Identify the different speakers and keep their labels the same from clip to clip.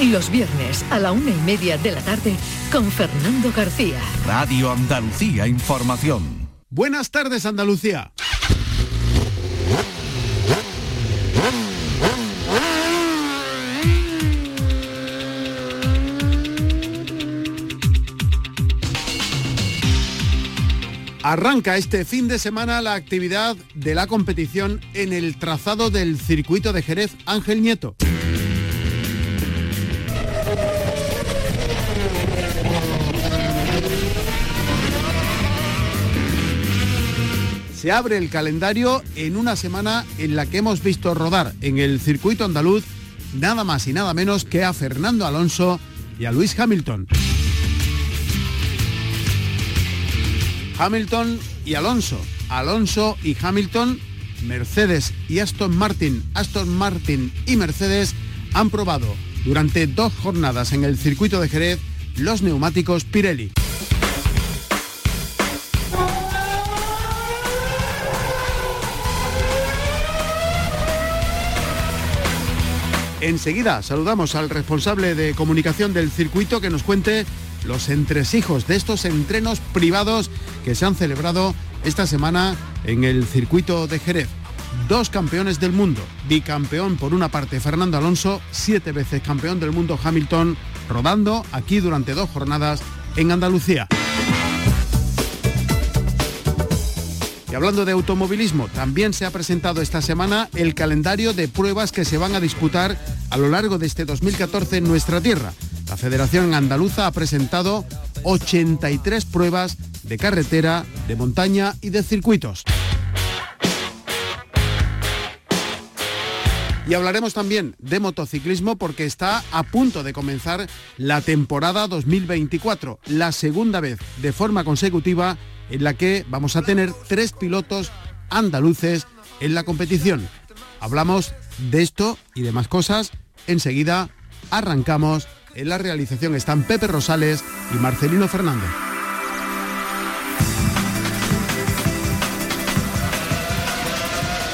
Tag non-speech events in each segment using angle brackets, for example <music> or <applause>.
Speaker 1: Y los viernes a la una y media de la tarde con Fernando García.
Speaker 2: Radio Andalucía Información.
Speaker 3: Buenas tardes Andalucía. Arranca este fin de semana la actividad de la competición en el trazado del circuito de Jerez Ángel Nieto. Se abre el calendario en una semana en la que hemos visto rodar en el circuito andaluz nada más y nada menos que a Fernando Alonso y a Luis Hamilton. Hamilton y Alonso. Alonso y Hamilton, Mercedes y Aston Martin, Aston Martin y Mercedes han probado durante dos jornadas en el circuito de Jerez los neumáticos Pirelli. Enseguida saludamos al responsable de comunicación del circuito que nos cuente los entresijos de estos entrenos privados que se han celebrado esta semana en el circuito de Jerez. Dos campeones del mundo, bicampeón por una parte Fernando Alonso, siete veces campeón del mundo Hamilton, rodando aquí durante dos jornadas en Andalucía. Y hablando de automovilismo, también se ha presentado esta semana el calendario de pruebas que se van a disputar a lo largo de este 2014 en nuestra tierra. La Federación Andaluza ha presentado 83 pruebas de carretera, de montaña y de circuitos. Y hablaremos también de motociclismo porque está a punto de comenzar la temporada 2024, la segunda vez de forma consecutiva en la que vamos a tener tres pilotos andaluces en la competición. Hablamos de esto y de más cosas. Enseguida arrancamos en la realización están Pepe Rosales y Marcelino Fernández.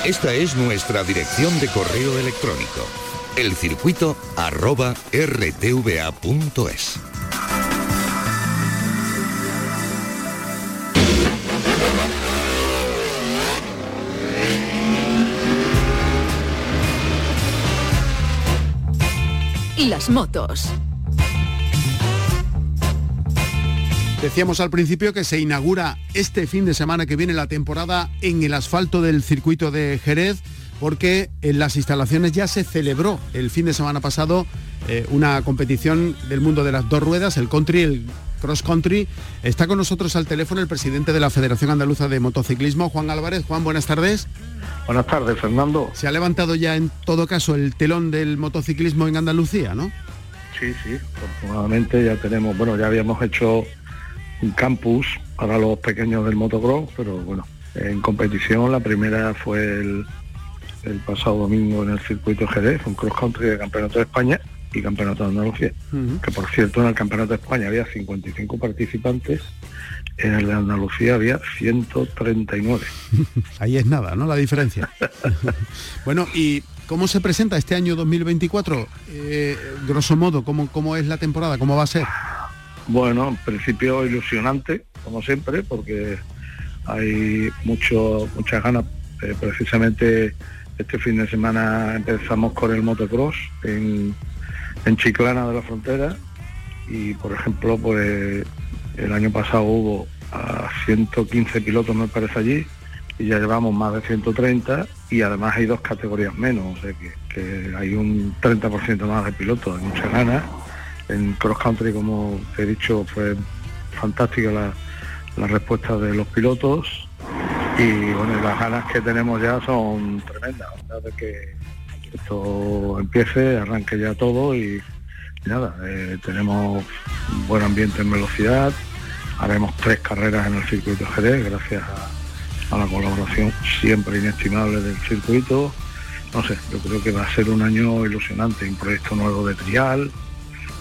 Speaker 2: Esta es nuestra dirección de correo electrónico, elcircuito
Speaker 1: Las motos.
Speaker 3: Decíamos al principio que se inaugura este fin de semana que viene la temporada en el asfalto del circuito de Jerez porque en las instalaciones ya se celebró el fin de semana pasado eh, una competición del mundo de las dos ruedas, el country, el cross country. Está con nosotros al teléfono el presidente de la Federación Andaluza de Motociclismo, Juan Álvarez. Juan, buenas tardes.
Speaker 4: Buenas tardes, Fernando.
Speaker 3: Se ha levantado ya en todo caso el telón del motociclismo en Andalucía, ¿no?
Speaker 4: Sí, sí, afortunadamente ya tenemos, bueno, ya habíamos hecho un campus para los pequeños del motocross, pero bueno, en competición la primera fue el, pasado domingo en el circuito GD, un cross country de Campeonato de España y Campeonato de Andalucía, que por cierto en el Campeonato de España había 55 participantes, en el de Andalucía había 139. <laughs>
Speaker 3: Ahí es nada, ¿no? La diferencia. <laughs> bueno, ¿y cómo se presenta este año 2024? Eh, grosso modo, ¿cómo, ¿cómo es la temporada? ¿Cómo va a ser?
Speaker 4: Bueno, en principio ilusionante, como siempre, porque hay mucho, muchas ganas. Eh, precisamente este fin de semana empezamos con el motocross en, en Chiclana de la Frontera y, por ejemplo, pues el año pasado hubo a 115 pilotos, me parece allí, y ya llevamos más de 130 y además hay dos categorías menos, o sea que, hay un 30% más de pilotos, hay muchas ganas en cross country, como he dicho, fue fantástica la, respuesta de los pilotos y bueno, las ganas que tenemos ya son tremendas, esto empiece, arranque ya todo y, nada, eh, tenemos un buen ambiente en velocidad, haremos tres carreras en el circuito Jerez gracias a, la colaboración siempre inestimable del circuito. No sé, yo creo que va a ser un año ilusionante, un proyecto nuevo de trial,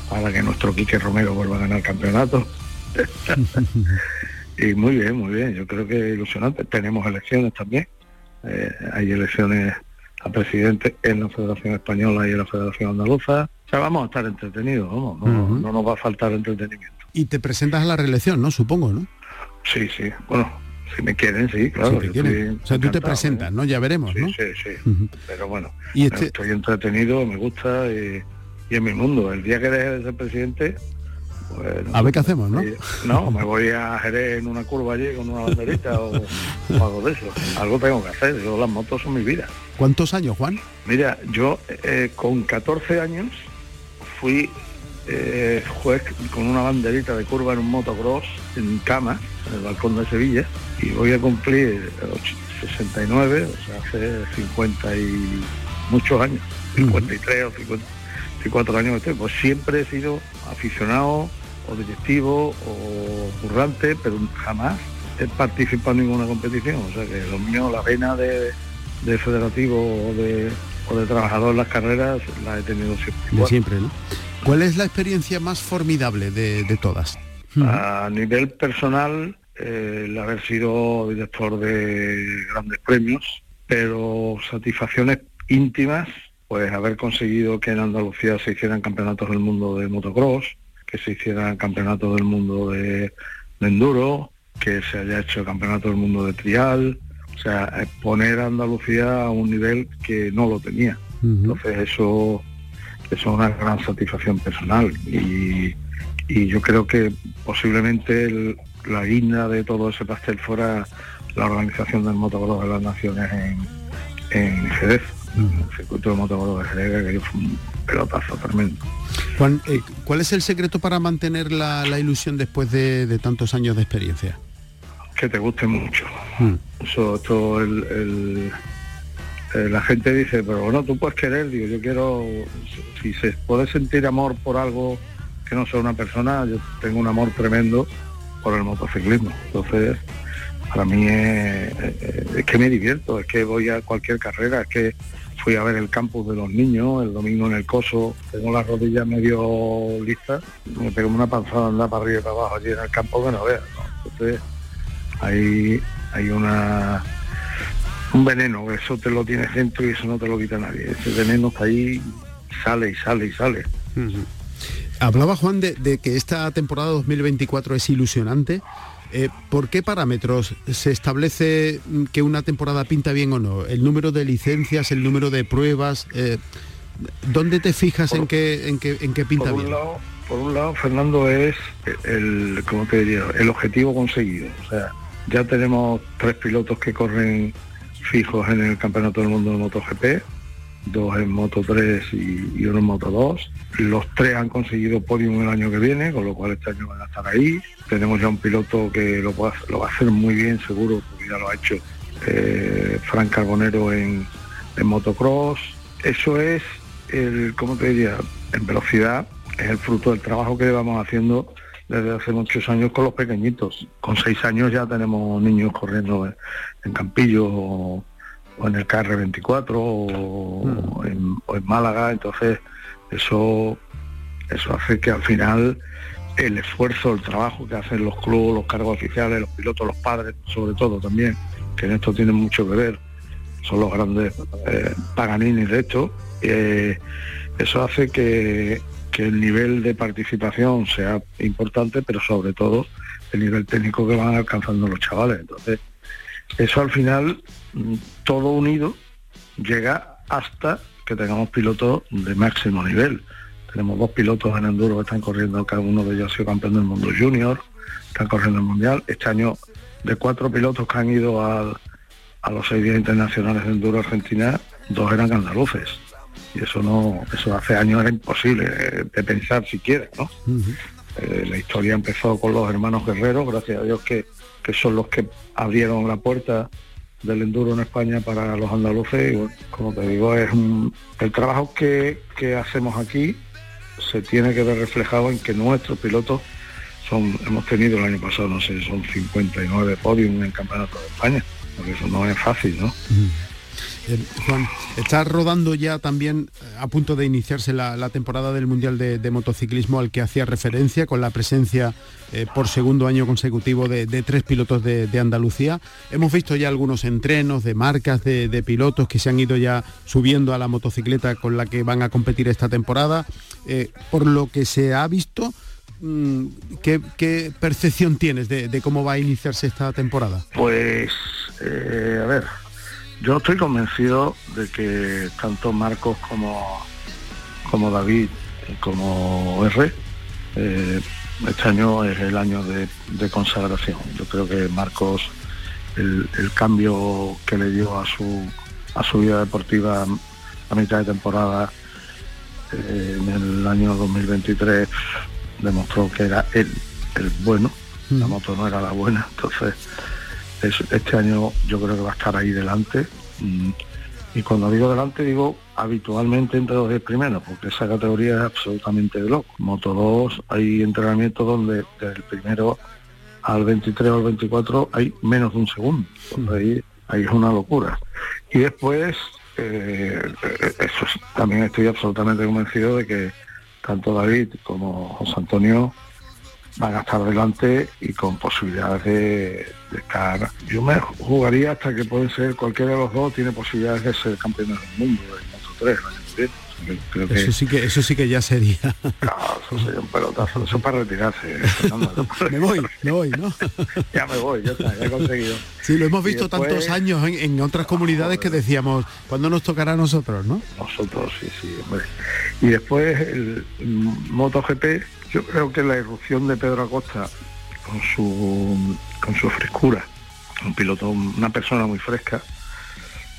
Speaker 4: para que nuestro Quique Romero vuelva a ganar campeonato. <laughs> y muy bien, muy bien, yo creo que ilusionante. Tenemos elecciones también, eh, hay elecciones a presidente en la Federación Española y en la Federación Andaluza. O sea, vamos a estar entretenidos, vamos, no, nos va a faltar entretenimiento.
Speaker 3: Y te presentas a la reelección, ¿no? Supongo, ¿no?
Speaker 4: Sí, sí. Bueno, si me quieren, sí, claro.
Speaker 3: o sea, tú te presentas, ¿no? Ya veremos,
Speaker 4: ¿no? Sí, sí. Pero bueno, ¿Y este... estoy entretenido, me gusta y, y en mi mundo. El día que deje de ser presidente,
Speaker 3: a ver qué hacemos, ¿no?
Speaker 4: No, me voy a Jerez en una curva allí con una banderita o, algo de eso. Algo tengo que hacer, yo las motos son mi vida.
Speaker 3: ¿Cuántos años, Juan?
Speaker 4: Mira, yo eh, con 14 años fui eh, juez con una banderita de curva en un motocross en cama, en el balcón de Sevilla, y voy a cumplir 69, o sea, hace 50 y muchos años, 53 o 54 años pues siempre he sido aficionado o directivo o currante, pero jamás he participado en ninguna competición. O sea que lo mío, la vena de, federativo o de, o de trabajador en las carreras la he tenido siempre.
Speaker 3: siempre, ¿no? ¿Cuál es la experiencia más formidable de, todas?
Speaker 4: A nivel personal, el haber sido director de grandes premios, pero satisfacciones íntimas, pues haber conseguido que en Andalucía se hicieran campeonatos del mundo de motocross, que se hiciera campeonato del mundo de, enduro, que se haya hecho el campeonato del mundo de trial, o sea, poner a Andalucía a un nivel que no lo tenía. Entonces eso, es una gran satisfacción personal. Y, yo creo que posiblemente la guinda de todo ese pastel fuera la organización del motocross de las naciones en, en Jerez, el circuito de motocross de Jerez, que fue un pelotazo tremendo.
Speaker 3: Juan, eh, ¿cuál es el secreto para mantener la, ilusión después de, tantos años de experiencia?
Speaker 4: Que te guste mucho. Mm. Eso, el, la gente dice, pero bueno, tú puedes querer, digo, yo quiero, si se puede sentir amor por algo que no sea una persona, yo tengo un amor tremendo por el motociclismo. Entonces, para mí es, es, que me divierto, es que voy a cualquier carrera, es que fui a ver el campus de los niños el domingo en el coso, tengo las rodillas medio listas, me pego una panzada andar para arriba y para abajo allí en el campo que no veas. Entonces hay, hay una un veneno, eso te lo tienes dentro y eso no te lo quita nadie. Ese veneno está ahí, sale y sale y sale.
Speaker 3: Hablaba Juan de, que esta temporada 2024 es ilusionante. Eh, ¿Por qué parámetros se establece que una temporada pinta bien o no? ¿El número de licencias, el número de pruebas? Eh, ¿Dónde te fijas en, qué, en, qué, en qué pinta
Speaker 4: por
Speaker 3: bien?
Speaker 4: Un lado, por un lado, Fernando, es el, ¿cómo te diría? el objetivo conseguido. O sea, ya tenemos tres pilotos que corren fijos en el Campeonato del Mundo de MotoGP, dos en Moto 3 y, uno en Moto 2. Los tres han conseguido podium el año que viene, con lo cual este año van a estar ahí. Tenemos ya un piloto que lo, va a hacer muy bien seguro, porque ya lo ha hecho eh, Frank Carbonero en, en motocross. Eso es el, ¿cómo te diría? En velocidad, es el fruto del trabajo que llevamos haciendo desde hace muchos años con los pequeñitos. Con seis años ya tenemos niños corriendo en, Campillo o, en el KR24 o, en, Málaga, entonces eso, eso hace que al final el esfuerzo, el trabajo que hacen los clubes, los cargos oficiales, los pilotos, los padres, sobre todo también, que en esto tienen mucho que ver, son los grandes eh, paganini de esto, eh, eso hace que, que el nivel de participación sea importante, pero sobre todo el nivel técnico que van alcanzando los chavales. Entonces, eso al final, mm, todo unido, llega hasta que tengamos pilotos de máximo nivel. Tenemos dos pilotos en enduro que están corriendo, cada uno de ellos ha sido campeón del mundo junior, están corriendo el mundial. Este año, de cuatro pilotos que han ido a los seis días internacionales de enduro Argentina, dos eran andaluces. Y eso no, eso hace años era imposible de pensar siquiera, ¿no? Eh, la historia empezó con los hermanos guerreros, gracias a Dios que que son los que abrieron la puerta del enduro en España para los andaluces. Y como te digo, es el trabajo que, hacemos aquí se tiene que ver reflejado en que nuestros pilotos son, hemos tenido el año pasado, no sé, son 59 podios en Campeonato de España, porque eso no es fácil, ¿no?
Speaker 3: Eh, Juan, está rodando ya también eh, a punto de iniciarse la, temporada del Mundial de, Motociclismo al que hacía referencia con la presencia eh, por segundo año consecutivo de, tres pilotos de, Andalucía. Hemos visto ya algunos entrenos de marcas de, pilotos que se han ido ya subiendo a la motocicleta con la que van a competir esta temporada. por lo que se ha visto, mm, ¿qué, percepción tienes de, cómo va a iniciarse esta temporada?
Speaker 4: Pues, a ver, yo estoy convencido de que tanto Marcos como, como David como R, eh, este año es el año de, consagración. Yo creo que Marcos, el, cambio que le dio a su, a su vida deportiva a mitad de temporada eh, en el año 2023 demostró que era él el bueno, la moto no era la buena, entonces este año yo creo que va a estar ahí delante. Mm, y cuando digo delante digo habitualmente entre los 10 primeros, porque esa categoría es absolutamente de loco. Moto 2 hay entrenamientos donde del primero al 23 o al 24 hay menos de un segundo. ahí, ahí es una locura. Y después, eh, eso también estoy absolutamente convencido de que tanto David como José Antonio van a estar delante y con posibilidades de, estar. Yo me jugaría hasta que pueden ser cualquiera de los dos tiene posibilidades de ser campeones del mundo en Moto 3
Speaker 3: eso sí que eso sí que ya sería.
Speaker 4: eso sería un pelotazo, eso para retirarse.
Speaker 3: me voy, me voy, ¿no? <laughs>
Speaker 4: ya me voy, ya está, ya he conseguido.
Speaker 3: Sí, lo hemos visto tantos años en, otras comunidades que decíamos, ¿cuándo nos tocará a nosotros, no?
Speaker 4: Nosotros, sí, sí, hombre. Y después el MotoGP yo creo que la irrupción de Pedro Acosta con su con su frescura, un piloto, una persona muy fresca,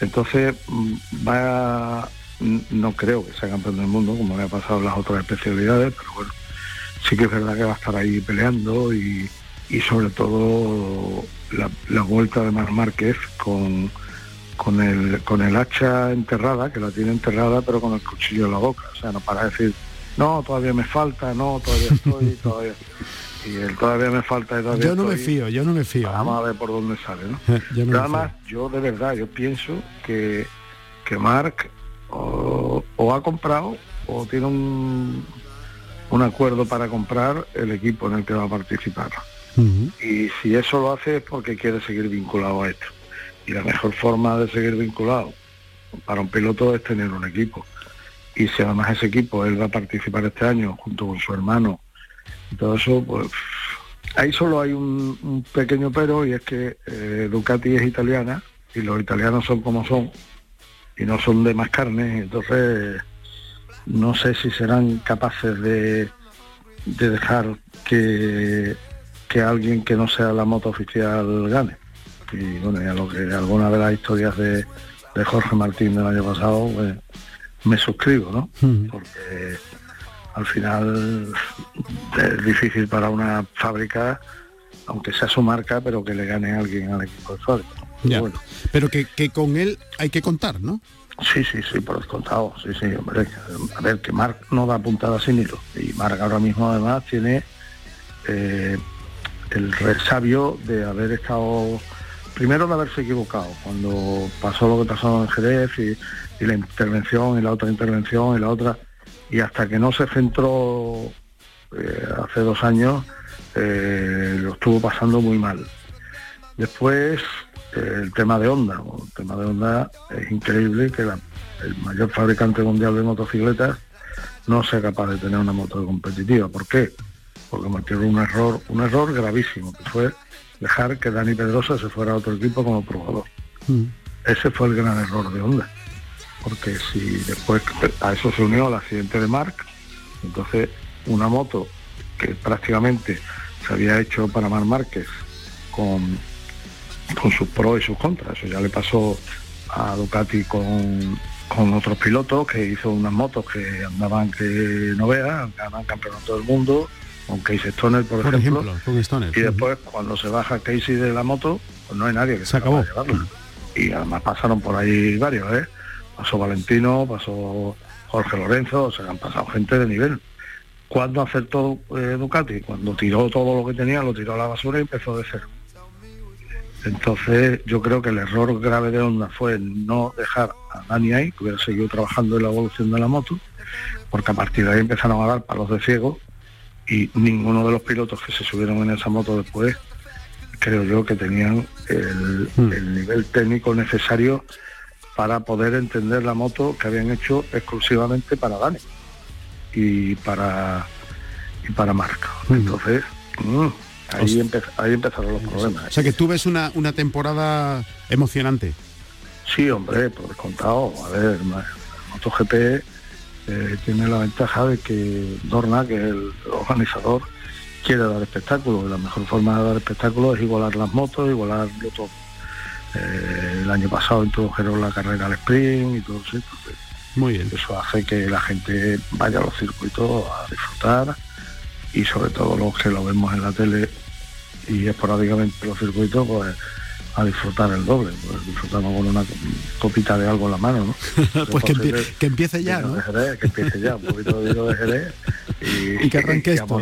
Speaker 4: entonces mm, va no creo que sea campeón del mundo como le ha pasado las otras especialidades, pero bueno, sí que es verdad que va a estar ahí peleando y, sobre todo la, vuelta de Mar Márquez con, con, el, con el hacha enterrada, que la tiene enterrada pero con el cuchillo en la boca, o sea, no para decir no, todavía me falta, no, todavía <laughs> estoy, todavía. Y él todavía me falta todavía
Speaker 3: Yo no me fío, yo no me fío.
Speaker 4: Vamos a ver por dónde sale, ¿no? <laughs> yo además, yo de verdad, yo pienso que, que Mark o, ha comprado o tiene un, un acuerdo para comprar el equipo en el que va a participar. Y si eso lo hace es porque quiere seguir vinculado a esto. Y la mejor forma de seguir vinculado para un piloto es tener un equipo y si además ese equipo él va a participar este año junto con su hermano y todo eso, pues ahí solo hay un, pequeño pero y es que eh, Ducati es italiana y los italianos son como son y no son de más carne, entonces no sé si serán capaces de, de dejar que, que alguien que no sea la moto oficial gane. Y bueno, ya lo que alguna de las historias de, de Jorge Martín del año pasado, pues, me suscribo, ¿no? Porque al final es difícil para una fábrica, aunque sea su marca, pero que le gane alguien al equipo de fábrica.
Speaker 3: Pero que, con él hay que contar, ¿no?
Speaker 4: Sí, sí, sí, por descontado, sí, sí, hombre. A ver, que Marc no da puntada sin hilo. Y Marc ahora mismo además tiene eh, el resabio de haber estado, primero de haberse equivocado, cuando pasó lo que pasó en Jerez y la intervención y la otra intervención y la otra y hasta que no se centró eh, hace dos años eh, lo estuvo pasando muy mal después eh, el tema de Honda el tema de Honda es increíble que el mayor fabricante mundial de motocicletas no sea capaz de tener una moto competitiva ¿por qué? porque cometió un error un error gravísimo que fue dejar que Dani Pedrosa se fuera a otro equipo como probador mm. ese fue el gran error de Honda porque si después a eso se unió el accidente de Mark, entonces una moto que prácticamente se había hecho para Mar Márquez con, con sus pros y sus contras, eso ya le pasó a Ducati con, con otros pilotos que hizo unas motos que andaban que no vean, ganan campeonato del mundo, con Casey Stoner por, ejemplo, y después cuando se baja Casey de la moto, pues no hay nadie que se, acabó. llevarlo. Y además pasaron por ahí varios, ¿eh? pasó Valentino, pasó Jorge Lorenzo, o sea, han pasado gente de nivel. ¿Cuándo acertó eh, Ducati? Cuando tiró todo lo que tenía, lo tiró a la basura y empezó de cero. Entonces yo creo que el error grave de Honda fue no dejar a Dani ahí, que hubiera seguido trabajando en la evolución de la moto, porque a partir de ahí empezaron a dar palos de ciego y ninguno de los pilotos que se subieron en esa moto después, creo yo que tenían el, hmm. el nivel técnico necesario para poder entender la moto que habían hecho exclusivamente para Dani y para y para Marca. Hmm. Entonces, mm, Ahí, empezaron los problemas.
Speaker 3: O sea que tú ves una, una temporada emocionante.
Speaker 4: Sí, hombre, por contado. A ver, MotoGP eh, tiene la ventaja de que Dorna, que es el organizador, quiere dar espectáculo. Y la mejor forma de dar espectáculo es igualar las motos, igualarlo todo. Eh, el año pasado introdujeron la carrera al sprint y todo eso. Muy bien. Eso hace que la gente vaya a los circuitos a disfrutar y sobre todo los que lo vemos en la tele y esporádicamente los circuitos, pues a disfrutar el doble, pues disfrutamos con una copita de algo en la mano, ¿no? <laughs>
Speaker 3: pues que, empiece ya, ¿no?
Speaker 4: que empiece ya, un poquito de vino de Jerez
Speaker 3: y, <laughs> que arranque
Speaker 4: esto.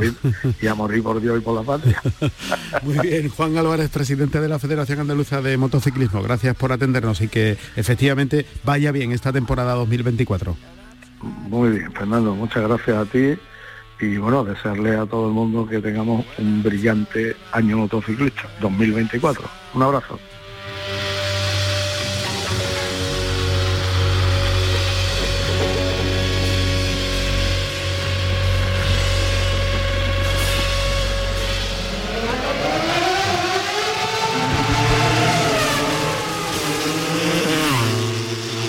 Speaker 4: y a morir por Dios y por la patria. <laughs>
Speaker 3: Muy bien, Juan Álvarez, presidente de la Federación Andaluza de Motociclismo, gracias por atendernos y que efectivamente vaya bien esta temporada 2024.
Speaker 4: Muy bien, Fernando, muchas gracias a ti y bueno, desearle a todo el mundo que tengamos un brillante año motociclista 2024. Un abrazo.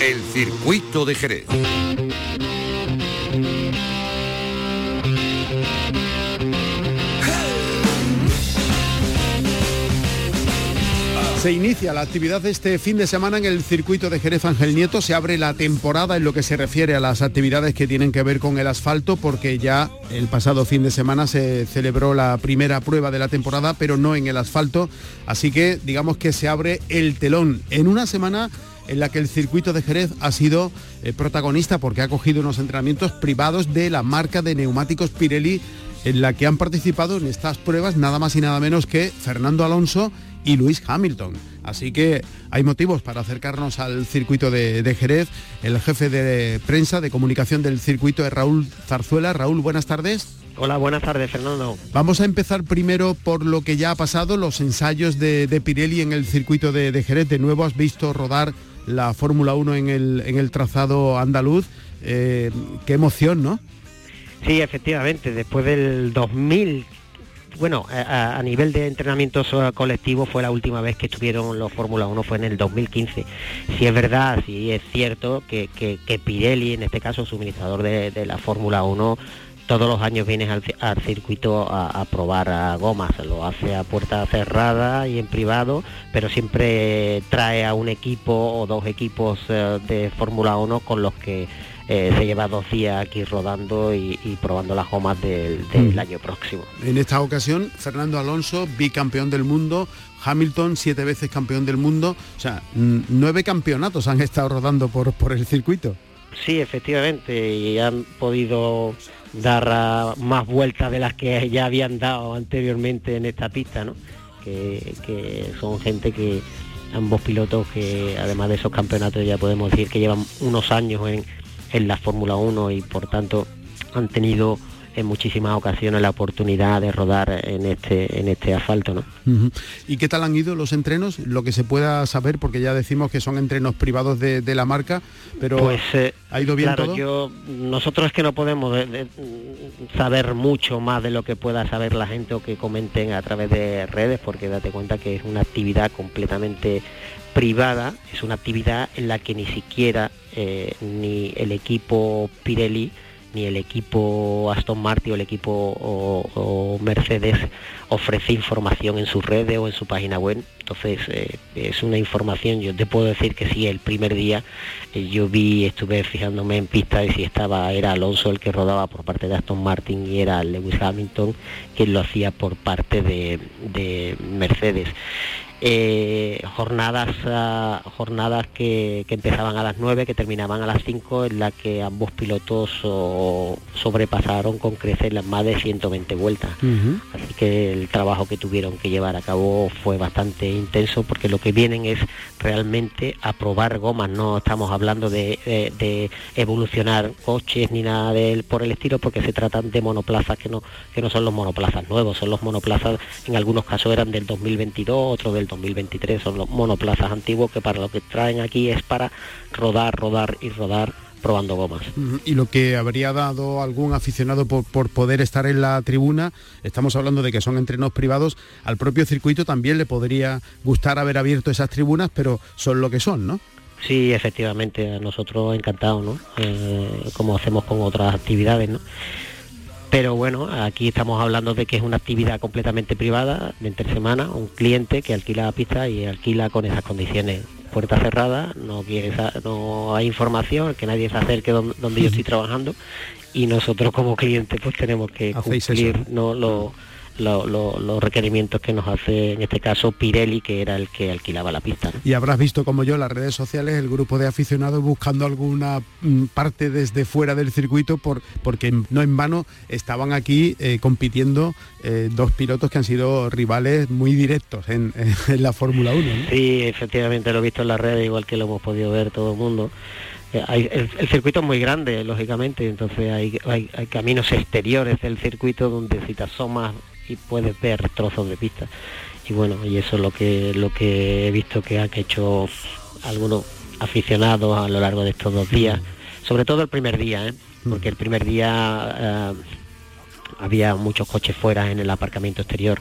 Speaker 2: El circuito de Jerez.
Speaker 3: Se inicia la actividad este fin de semana en el circuito de Jerez Ángel Nieto. Se abre la temporada en lo que se refiere a las actividades que tienen que ver con el asfalto, porque ya el pasado fin de semana se celebró la primera prueba de la temporada, pero no en el asfalto. Así que digamos que se abre el telón en una semana en la que el circuito de Jerez ha sido eh, protagonista porque ha cogido unos entrenamientos privados de la marca de neumáticos Pirelli en la que han participado en estas pruebas nada más y nada menos que Fernando Alonso y Luis Hamilton. Así que hay motivos para acercarnos al circuito de, Jerez. El jefe de prensa de comunicación del circuito es Raúl Zarzuela. Raúl, buenas tardes.
Speaker 5: Hola, buenas tardes, Fernando.
Speaker 3: Vamos a empezar primero por lo que ya ha pasado, los ensayos de, Pirelli en el circuito de, Jerez. De nuevo has visto rodar la Fórmula 1 en el, en el trazado andaluz. Eh, qué emoción, ¿no?
Speaker 5: Sí, efectivamente, después del 2000 bueno, a, nivel de entrenamientos colectivos fue la última vez que estuvieron los Fórmula 1, fue en el 2015. Si es verdad, si es cierto que, Pirelli, en este caso suministrador de, la Fórmula 1, todos los años viene al, circuito a, probar gomas, lo hace a puerta cerrada y en privado, pero siempre trae a un equipo o dos equipos eh, de Fórmula 1 con los que eh, se lleva dos días aquí rodando y, probando las gomas del, mm. año próximo.
Speaker 3: En esta ocasión, Fernando Alonso, bicampeón del mundo, Hamilton, siete veces campeón del mundo, o sea, nueve campeonatos han estado rodando por, por el circuito.
Speaker 5: Sí, efectivamente, y han podido dar más vueltas de las que ya habían dado anteriormente en esta pista, ¿no? que, que son gente que ambos pilotos que además de esos campeonatos ya podemos decir que llevan unos años en, en la Fórmula 1 y por tanto han tenido en muchísimas ocasiones la oportunidad de rodar en este en este asfalto ¿no?
Speaker 3: ¿Y qué tal han ido los entrenos? Lo que se pueda saber, porque ya decimos que son entrenos privados de, la marca, pero
Speaker 5: pues, eh, ¿ha ido bien todo? Yo, nosotros es que no podemos saber mucho más de lo que pueda saber la gente o que comenten a través de redes, porque date cuenta que es una actividad completamente privada, es una actividad en la que ni siquiera eh, ni el equipo Pirelli ni el equipo Aston Martin o el equipo o, Mercedes ofrece información en sus redes o en su página web. Entonces eh, es una información, yo te puedo decir que sí, el primer día eh, yo vi, estuve fijándome en pista y si estaba, era Alonso el que rodaba por parte de Aston Martin y era Lewis Hamilton quien lo hacía por parte de Mercedes. eh, jornadas ah, jornadas que, empezaban a las 9, que terminaban a las 5, en la que ambos pilotos sobrepasaron con crecer las más de 120 vueltas. Así que el trabajo que tuvieron que llevar a cabo fue bastante intenso porque lo que vienen es realmente a probar gomas, no estamos hablando de, evolucionar coches ni nada de, por el estilo porque se tratan de monoplazas que no, que no son los monoplazas nuevos, son los monoplazas, en algunos casos eran del 2022, otros del 2023 son los monoplazas antiguos que para lo que traen aquí es para rodar, rodar y rodar probando gomas.
Speaker 3: Y lo que habría dado algún aficionado por, poder estar en la tribuna, estamos hablando de que son entrenos privados, al propio circuito también le podría gustar haber abierto esas tribunas, pero son lo que son, ¿no?
Speaker 5: Sí, efectivamente, a nosotros encantados, ¿no? Eh, como hacemos con otras actividades, ¿no? Pero bueno, aquí estamos hablando de que es una actividad completamente privada de entre semana, un cliente que alquila la pista y alquila con esas condiciones. Puerta cerrada, no, quiere, no hay información, que nadie se acerque donde, donde yo estoy trabajando y nosotros como clientes pues tenemos que cumplir ¿no? lo, los requerimientos que nos hace en este caso Pirelli, que era el que alquilaba la pista.
Speaker 3: Y habrás visto como yo las redes sociales, el grupo de aficionados buscando alguna mm, parte desde fuera del circuito, por, porque no en vano estaban aquí eh, compitiendo eh, dos pilotos que han sido rivales muy directos en, <laughs> la Fórmula 1.
Speaker 5: Sí, efectivamente lo he visto en las redes, igual que lo hemos podido ver todo el mundo. Eh, el, circuito es muy grande, lógicamente, entonces hay, hay, hay, caminos exteriores del circuito donde si te asomas y puedes ver trozos de pista. Y bueno, y eso es lo que, lo que he visto que han hecho algunos aficionados a lo largo de estos dos días, sobre todo el primer día, ¿eh? porque el primer día eh, había muchos coches fuera en el aparcamiento exterior,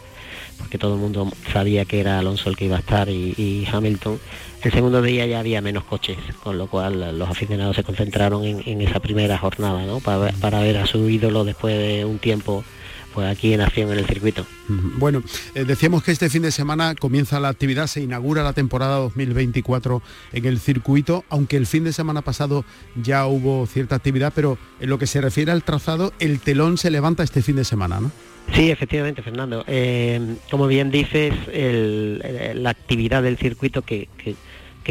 Speaker 5: porque todo el mundo sabía que era Alonso el que iba a estar y, Hamilton. El segundo día ya había menos coches, con lo cual los aficionados se concentraron en, esa primera jornada, ¿no? para, para ver a su ídolo después de un tiempo pues aquí en acción en el circuito.
Speaker 3: Bueno, eh, decíamos que este fin de semana comienza la actividad, se inaugura la temporada 2024 en el circuito, aunque el fin de semana pasado ya hubo cierta actividad, pero en lo que se refiere al trazado, el telón se levanta este fin de semana, ¿no?
Speaker 5: Sí, efectivamente, Fernando. Eh, como bien dices, la actividad del circuito que,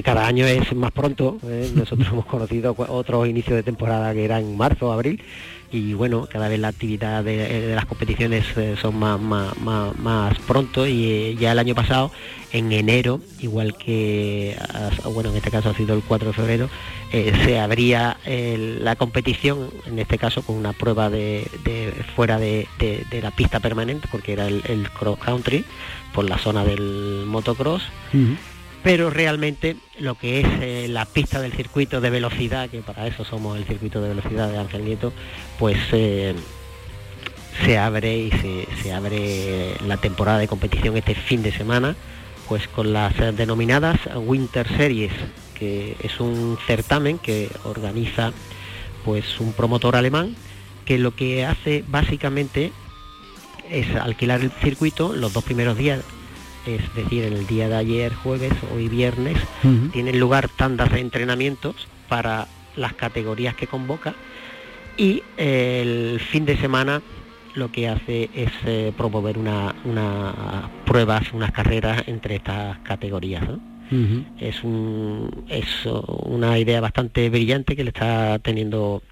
Speaker 5: cada año es más pronto. ¿eh? <laughs> nosotros hemos conocido otros inicios de temporada que eran en marzo, abril y bueno, cada vez la actividad de, las competiciones eh, son más, más, pronto y eh, ya el año pasado, en enero, igual que, bueno, en este caso ha sido el 4 de febrero, eh, se abría la competición, en este caso con una prueba de, fuera de, la pista permanente, porque era el, cross country, por la zona del motocross pero realmente lo que es eh, la pista del circuito de velocidad, que para eso somos el circuito de velocidad de Ángel Nieto, pues eh, se abre y se, abre la temporada de competición este fin de semana, pues con las denominadas Winter Series, que es un certamen que organiza pues un promotor alemán que lo que hace básicamente es alquilar el circuito los dos primeros días es decir, el día de ayer, jueves, hoy viernes, tienen lugar tandas de entrenamientos para las categorías que convoca y el fin de semana lo que hace es eh, promover unas pruebas, unas carreras entre estas categorías. es, un, es una idea bastante brillante que le está teniendo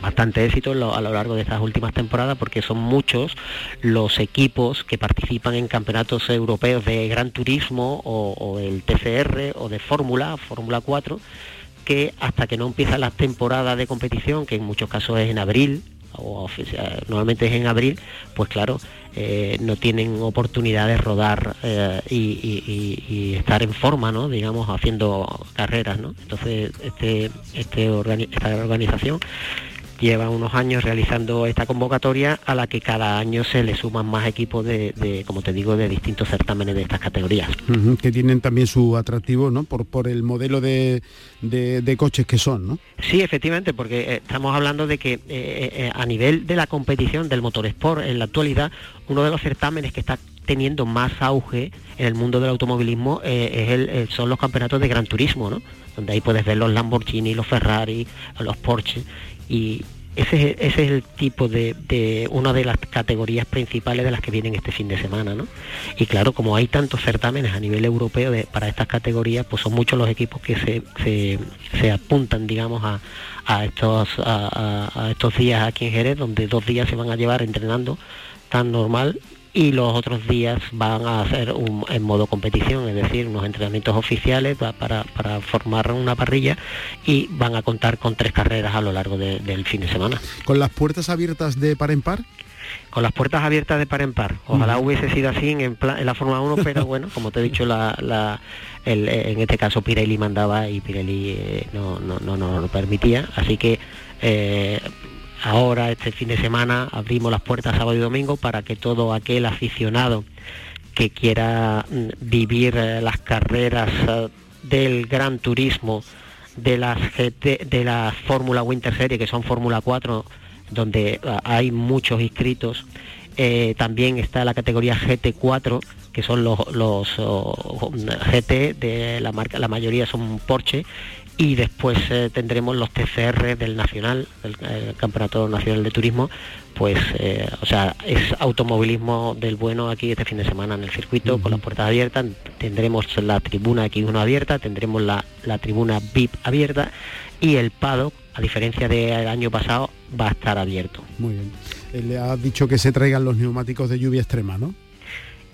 Speaker 5: bastante éxito a lo largo de estas últimas temporadas porque son muchos los equipos que participan en campeonatos europeos de gran turismo o, el TCR o de Fórmula, Fórmula 4, que hasta que no empieza la temporada de competición, que en muchos casos es en abril, o normalmente es en abril, pues claro, eh, no tienen oportunidad de rodar eh, y, estar en forma, ¿no? digamos, haciendo carreras. ¿no? Entonces, este, este esta organización lleva unos años realizando esta convocatoria a la que cada año se le suman más equipos de, como te digo, de distintos certámenes de estas categorías.
Speaker 3: que tienen también su atractivo, ¿no? Por, por el modelo de, coches que son, ¿no?
Speaker 5: Sí, efectivamente, porque eh, estamos hablando de que eh, eh, a nivel de la competición del motorsport en la actualidad, uno de los certámenes que está teniendo más auge en el mundo del automovilismo es el, son los campeonatos de gran turismo, ¿no? donde ahí puedes ver los Lamborghini, los Ferrari, los Porsche y, ese, es el tipo de, una de las categorías principales de las que vienen este fin de semana, ¿no? Y claro, como hay tantos certámenes a nivel europeo para estas categorías, pues son muchos los equipos que se, se, apuntan, digamos, a, a estos, a, estos días aquí en Jerez, donde dos días se van a llevar entrenando tan normal y los otros días van a hacer un, en modo competición, es decir, unos entrenamientos oficiales para, formar una parrilla y van a contar con tres carreras a lo largo del fin de semana.
Speaker 3: ¿Con las puertas abiertas de par en par?
Speaker 5: Con las puertas abiertas de par en par. Ojalá hubiese sido así en, la Fórmula 1, pero <laughs> bueno, como te he dicho, la, en este caso Pirelli mandaba y Pirelli eh, no, no, no, nos lo permitía, así que... Eh, ahora, este fin de semana, abrimos las puertas sábado y domingo para que todo aquel aficionado que quiera mm, vivir eh, las carreras eh, del gran turismo, de las de la Fórmula Winter Series, que son Fórmula 4, donde eh, hay muchos inscritos. también está la categoría GT4, que son los, los GT de la marca, la mayoría son Porsche, y después eh, tendremos los TCR del Nacional, del eh, Campeonato Nacional de Turismo, pues, eh, o sea, es automovilismo del bueno aquí este fin de semana en el circuito, con las puertas abiertas, tendremos la tribuna X1 abierta, tendremos la, tribuna VIP abierta y el PADO, a diferencia del año pasado, va a estar abierto.
Speaker 3: Muy bien. Le ha dicho que se traigan los neumáticos de lluvia extrema, ¿no?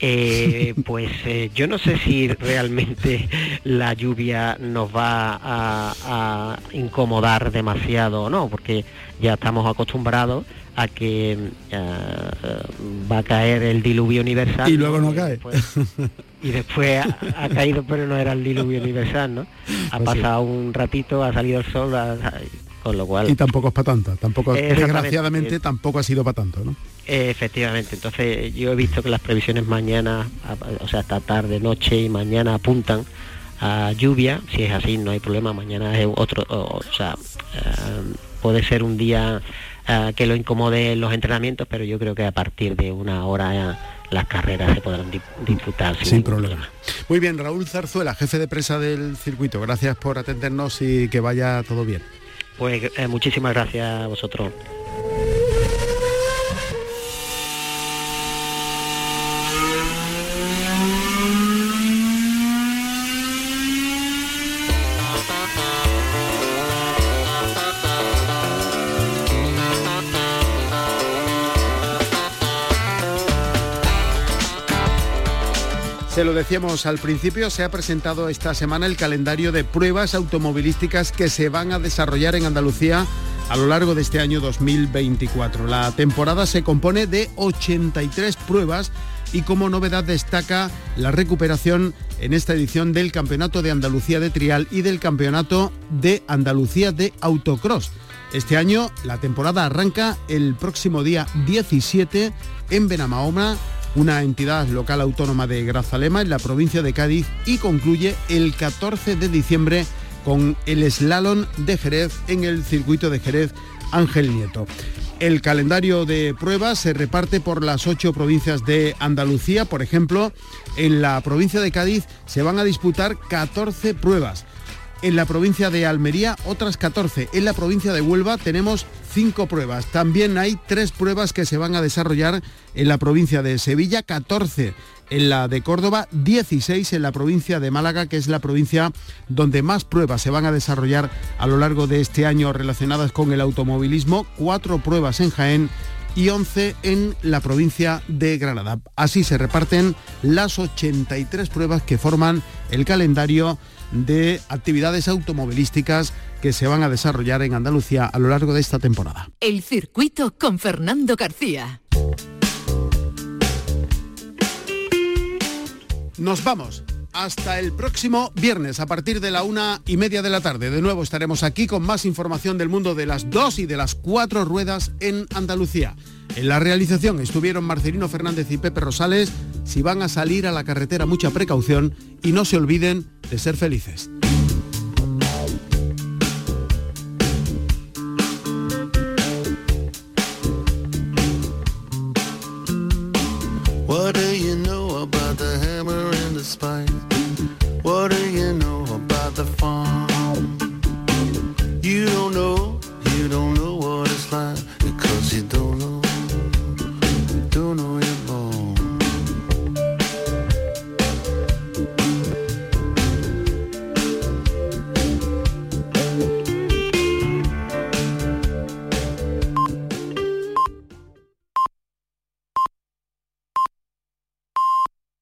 Speaker 5: Eh, pues eh, yo no sé si realmente la lluvia nos va a, incomodar demasiado o no, porque ya estamos acostumbrados a que eh, va a caer el diluvio universal.
Speaker 3: Y luego no cae.
Speaker 5: y después ha, caído, pero no era el diluvio universal, ¿no? Ha pues pasado un ratito, ha salido el sol, con lo cual...
Speaker 3: Y tampoco es para tanto, tampoco, desgraciadamente tampoco ha sido para tanto, ¿no?
Speaker 5: Efectivamente, entonces yo he visto que las previsiones mañana, o sea, hasta tarde, noche y mañana apuntan a lluvia, si es así no hay problema, mañana es otro, o, sea, eh, puede ser un día eh, que lo incomode los entrenamientos, pero yo creo que a partir de una hora las carreras se podrán disfrutar
Speaker 3: sin, problema. Muy bien, Raúl Zarzuela, jefe de presa del circuito, gracias por atendernos y que vaya todo bien.
Speaker 5: Pues eh, muchísimas gracias a vosotros.
Speaker 3: Decíamos al principio, se ha presentado esta semana el calendario de pruebas automovilísticas que se van a desarrollar en Andalucía a lo largo de este año 2024. La temporada se compone de 83 pruebas y como novedad destaca la recuperación en esta edición del Campeonato de Andalucía de Trial y del Campeonato de Andalucía de Autocross. Este año la temporada arranca el próximo día 17 en Benamahoma una entidad local autónoma de Grazalema en la provincia de Cádiz y concluye el 14 de diciembre con el slalom de Jerez en el circuito de Jerez Ángel Nieto. El calendario de pruebas se reparte por las ocho provincias de Andalucía. Por ejemplo, en la provincia de Cádiz se van a disputar 14 pruebas. En la provincia de Almería otras 14. En la provincia de Huelva tenemos cinco pruebas. También hay tres pruebas que se van a desarrollar en la provincia de Sevilla, 14 en la de Córdoba, 16 en la provincia de Málaga, que es la provincia donde más pruebas se van a desarrollar a lo largo de este año relacionadas con el automovilismo, cuatro pruebas en Jaén y 11 en la provincia de Granada. Así se reparten las 83 pruebas que forman el calendario de actividades automovilísticas que se van a desarrollar en Andalucía a lo largo de esta temporada.
Speaker 1: El circuito con Fernando García.
Speaker 3: Nos vamos. Hasta el próximo viernes a partir de la una y media de la tarde. De nuevo estaremos aquí con más información del mundo de las dos y de las cuatro ruedas en Andalucía. En la realización estuvieron Marcelino Fernández y Pepe Rosales. Si van a salir a la carretera, mucha precaución y no se olviden de ser felices.